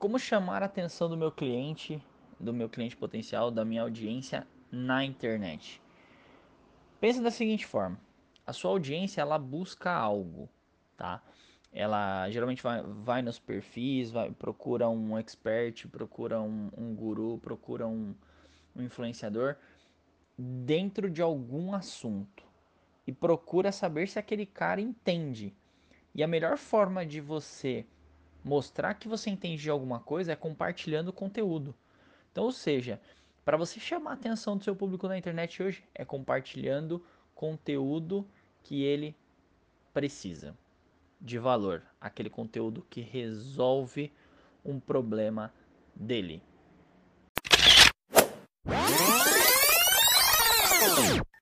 como chamar a atenção do meu cliente, do meu cliente potencial, da minha audiência na internet. Pensa da seguinte forma: a sua audiência ela busca algo, tá? Ela geralmente vai, vai nos perfis, vai, procura um expert, procura um, um guru, procura um, um influenciador dentro de algum assunto e procura saber se aquele cara entende. E a melhor forma de você mostrar que você entende de alguma coisa é compartilhando conteúdo. Então, ou seja, para você chamar a atenção do seu público na internet hoje, é compartilhando conteúdo que ele precisa de valor, aquele conteúdo que resolve um problema dele.